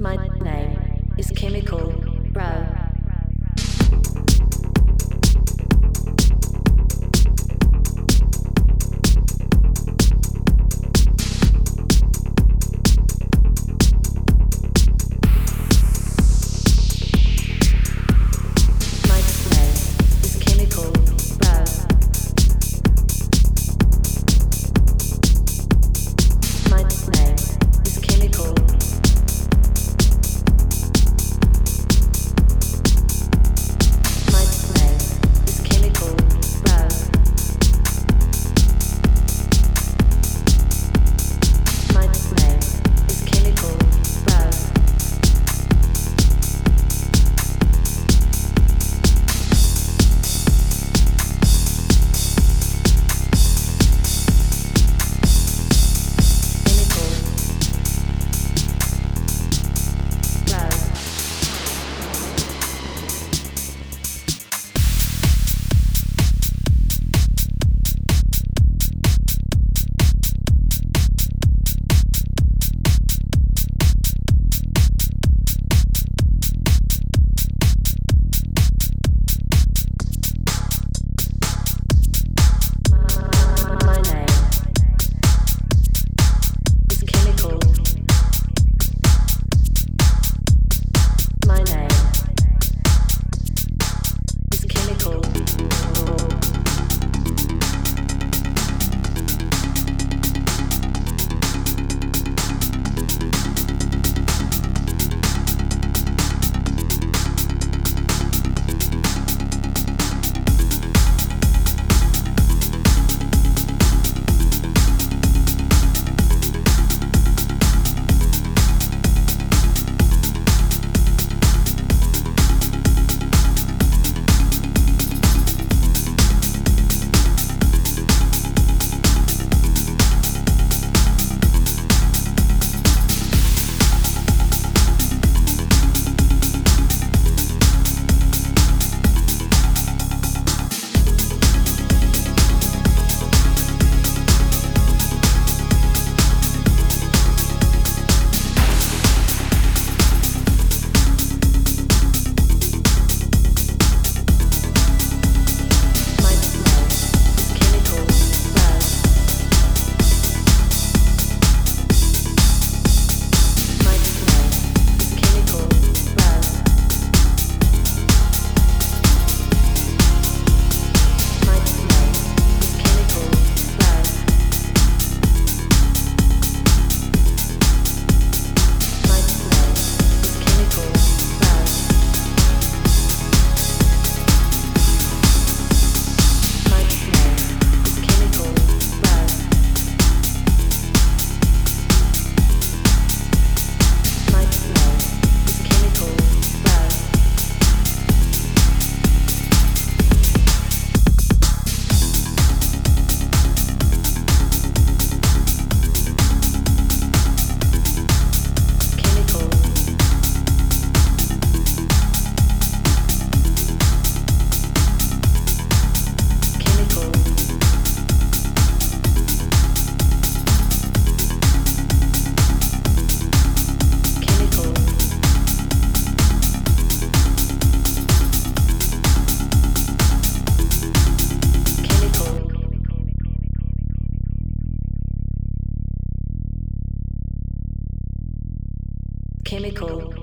My name is Chemical. Chemical